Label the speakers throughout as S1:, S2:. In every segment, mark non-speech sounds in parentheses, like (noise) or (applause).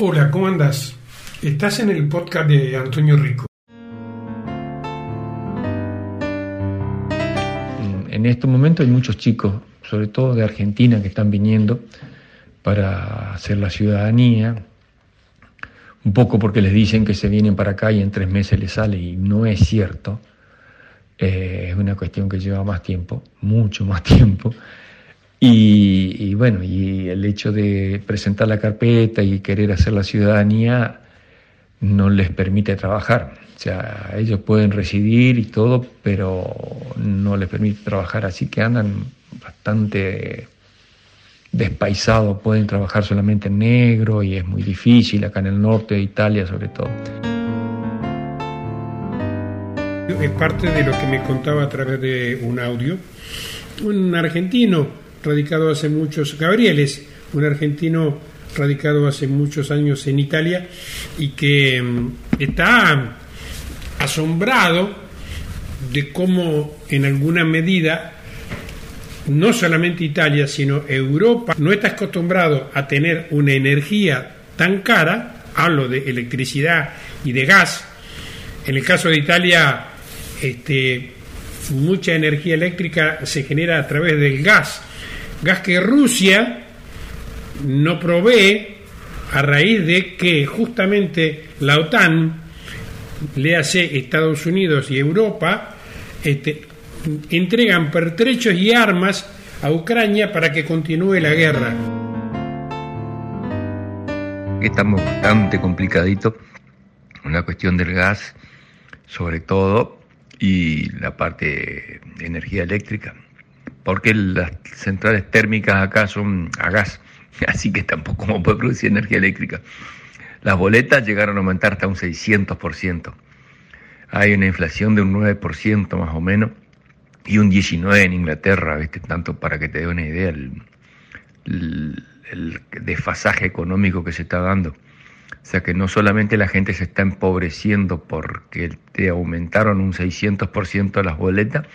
S1: Hola, ¿cómo andas? Estás en el podcast de Antonio Rico.
S2: En estos momentos hay muchos chicos, sobre todo de Argentina, que están viniendo para hacer la ciudadanía, un poco porque les dicen que se vienen para acá y en tres meses les sale y no es cierto. Eh, es una cuestión que lleva más tiempo, mucho más (laughs) tiempo. Y, bueno, y el hecho de presentar la carpeta y querer hacer la ciudadanía no les permite trabajar. O sea, ellos pueden residir y todo, pero no les permite trabajar, así que andan bastante despaisados, pueden trabajar solamente en negro y es muy difícil acá en el norte de Italia sobre todo.
S1: Es parte de lo que me contaba a través de un audio. Un argentino radicado hace muchos, Gabrieles, un argentino radicado hace muchos años en Italia y que mm, está asombrado de cómo en alguna medida no solamente Italia, sino Europa no está acostumbrado a tener una energía tan cara, hablo de electricidad y de gas. En el caso de Italia, este, mucha energía eléctrica se genera a través del gas gas que Rusia no provee a raíz de que justamente la OTAN, le hace Estados Unidos y Europa, este, entregan pertrechos y armas a Ucrania para que continúe la guerra.
S2: Estamos bastante complicaditos, una cuestión del gas sobre todo y la parte de energía eléctrica porque las centrales térmicas acá son a gas, (laughs) así que tampoco puede producir energía eléctrica. Las boletas llegaron a aumentar hasta un 600%. Hay una inflación de un 9% más o menos y un 19% en Inglaterra, ¿viste? tanto para que te dé una idea el, el desfasaje económico que se está dando. O sea que no solamente la gente se está empobreciendo porque te aumentaron un 600% las boletas,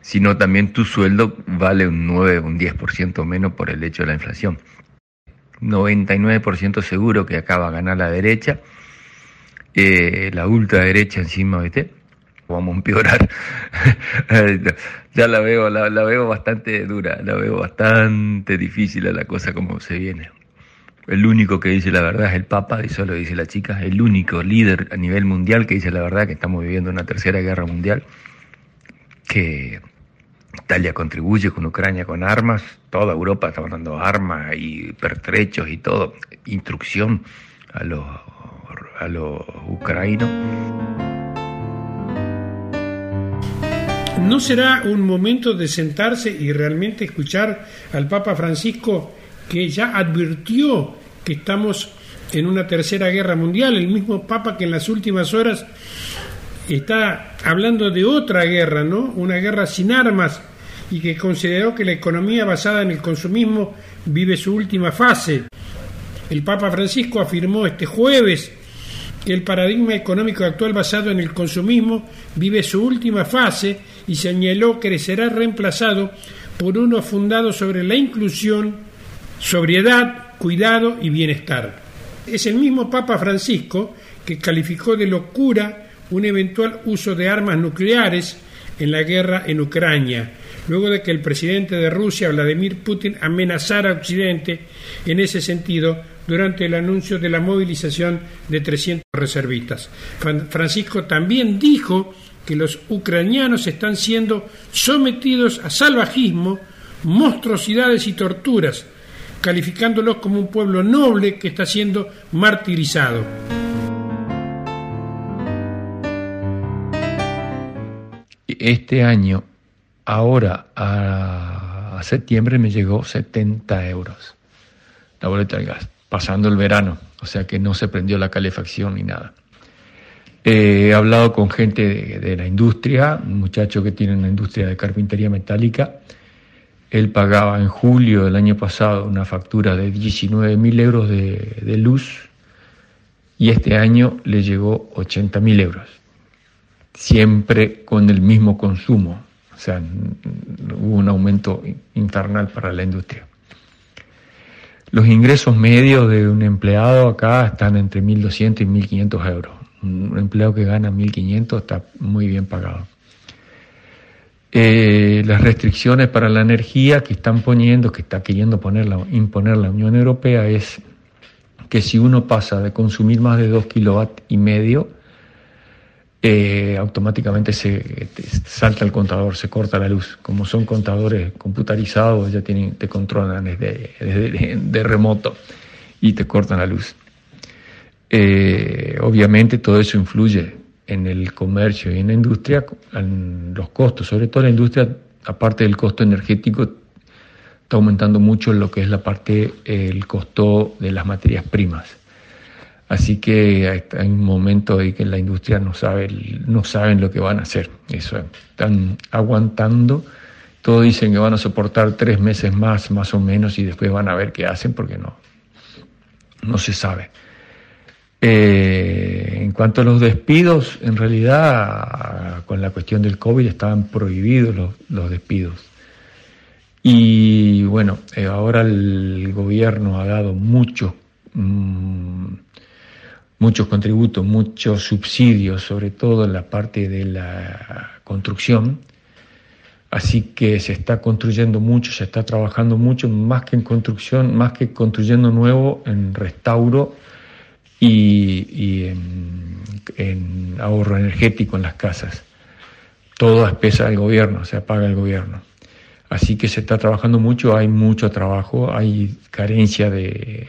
S2: sino también tu sueldo vale un 9, un 10% menos por el hecho de la inflación. 99% seguro que acaba a ganar la derecha, eh, la ultraderecha encima, ¿viste? Vamos a empeorar. (laughs) ya la veo, la, la, veo bastante dura, la veo bastante difícil a la cosa como se viene. El único que dice la verdad es el Papa, y solo dice la chica, el único líder a nivel mundial que dice la verdad que estamos viviendo una tercera guerra mundial que Italia contribuye con Ucrania con armas, toda Europa está mandando armas y pertrechos y todo, instrucción a los, a los ucranianos.
S1: ¿No será un momento de sentarse y realmente escuchar al Papa Francisco que ya advirtió que estamos en una tercera guerra mundial? El mismo Papa que en las últimas horas está hablando de otra guerra, ¿no? Una guerra sin armas y que consideró que la economía basada en el consumismo vive su última fase. El Papa Francisco afirmó este jueves que el paradigma económico actual basado en el consumismo vive su última fase y señaló que será reemplazado por uno fundado sobre la inclusión, sobriedad, cuidado y bienestar. Es el mismo Papa Francisco que calificó de locura un eventual uso de armas nucleares en la guerra en Ucrania, luego de que el presidente de Rusia, Vladimir Putin, amenazara a Occidente en ese sentido durante el anuncio de la movilización de 300 reservistas. Francisco también dijo que los ucranianos están siendo sometidos a salvajismo, monstruosidades y torturas, calificándolos como un pueblo noble que está siendo martirizado.
S2: Este año, ahora a, septiembre, me llegó 70 euros la boleta del gas, pasando el verano, o sea que no se prendió la calefacción ni nada. he hablado con gente de, la industria, un muchacho que tiene una industria de carpintería metálica. Él pagaba en julio del año pasado una factura de 19 mil euros de, luz y este año le llegó 80 mil euros siempre con el mismo consumo. O sea, hubo un aumento infernal para la industria. los ingresos medios de un empleado acá están entre 1.200 y 1.500 euros. Un empleado que gana 1.500 está muy bien pagado. Eh, las restricciones para la energía que están poniendo, que está queriendo poner imponer la Unión Europea, es que si uno pasa de consumir más de 2 kilovatios y medio, eh, automáticamente se salta el contador, se corta la luz. Como son contadores computarizados, ya tienen, te controlan desde, de remoto y te cortan la luz. Eh, obviamente todo eso influye en el comercio y en la industria, en los costos, sobre todo la industria, aparte del costo energético, está aumentando mucho lo que es la parte, el costo de las materias primas. Así que hay un momento de que la industria no sabe, no saben lo que van a hacer. Eso están aguantando. Todos dicen que van a soportar tres meses más, más o menos, y después van a ver qué hacen porque no, no se sabe. Eh, en cuanto a los despidos, en realidad con la cuestión del COVID estaban prohibidos los, despidos. Y bueno, eh, ahora el gobierno ha dado muchos mm, muchos contributos, muchos subsidios, sobre todo en la parte de la construcción. Así que se está construyendo mucho, se está trabajando mucho, más que en construcción, más que construyendo nuevo, en restauro y, en, ahorro energético en las casas. Todo espesa el gobierno, se apaga el gobierno. Así que se está trabajando mucho, hay mucho trabajo, hay carencia de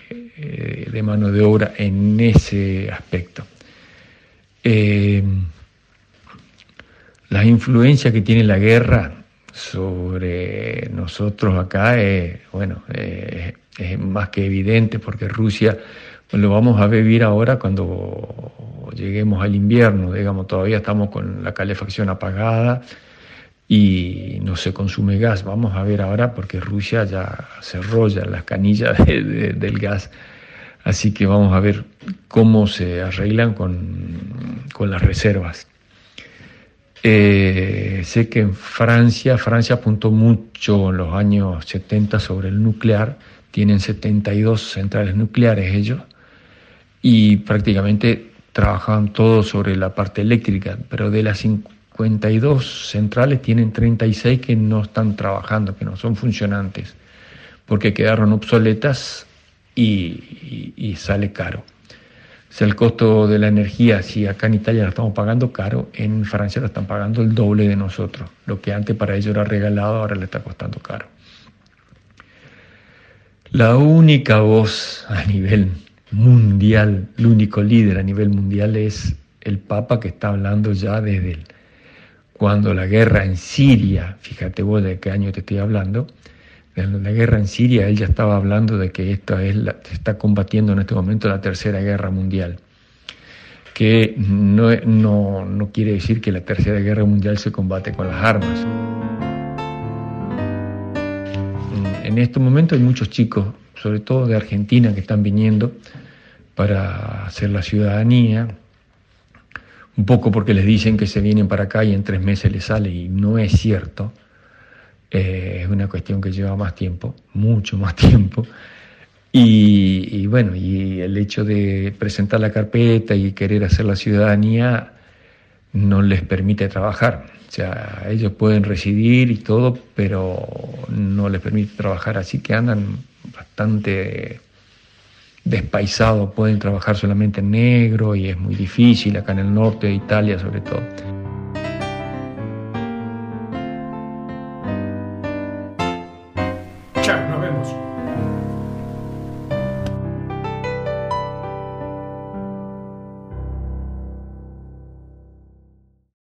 S2: eh, de mano de obra en ese aspecto. Eh, la influencia que tiene la guerra sobre nosotros acá es, bueno, es más que evidente porque Rusia lo vamos a vivir ahora cuando lleguemos al invierno, digamos, todavía estamos con la calefacción apagada y no se consume gas. Vamos a ver ahora porque Rusia ya cerró ya las canillas (laughs) del gas Así que vamos a ver cómo se arreglan con, las reservas. Eh, sé que en Francia, Francia apuntó mucho en los años 70 sobre el nuclear, tienen 72 centrales nucleares ellos, y prácticamente trabajaban todo sobre la parte eléctrica, pero de las 52 centrales tienen 36 que no están trabajando, que no son funcionantes, porque quedaron obsoletas y, sale caro. O el costo de la energía, si acá en Italia la estamos pagando caro, en Francia la están pagando el doble de nosotros. Lo que antes para ellos era regalado, ahora le está costando caro. La única voz a nivel mundial, el único líder a nivel mundial es el Papa que está hablando ya desde cuando la guerra en Siria, fíjate vos de qué año te estoy hablando, en la guerra en Siria, él ya estaba hablando de que esta es la, está combatiendo en este momento la tercera guerra mundial, que no, no, no quiere decir que la tercera guerra mundial se combate con las armas. En este momento hay muchos chicos, sobre todo de Argentina, que están viniendo para hacer la ciudadanía, un poco porque les dicen que se vienen para acá y en tres meses les sale, y no es cierto. Eh, es una cuestión que lleva más tiempo, mucho más (laughs) tiempo. Y, bueno, y el hecho de presentar la carpeta y querer hacer la ciudadanía no les permite trabajar. O sea, ellos pueden residir y todo, pero no les permite trabajar, así que andan bastante despaisados, pueden trabajar solamente en negro y es muy difícil acá en el norte de Italia sobre todo.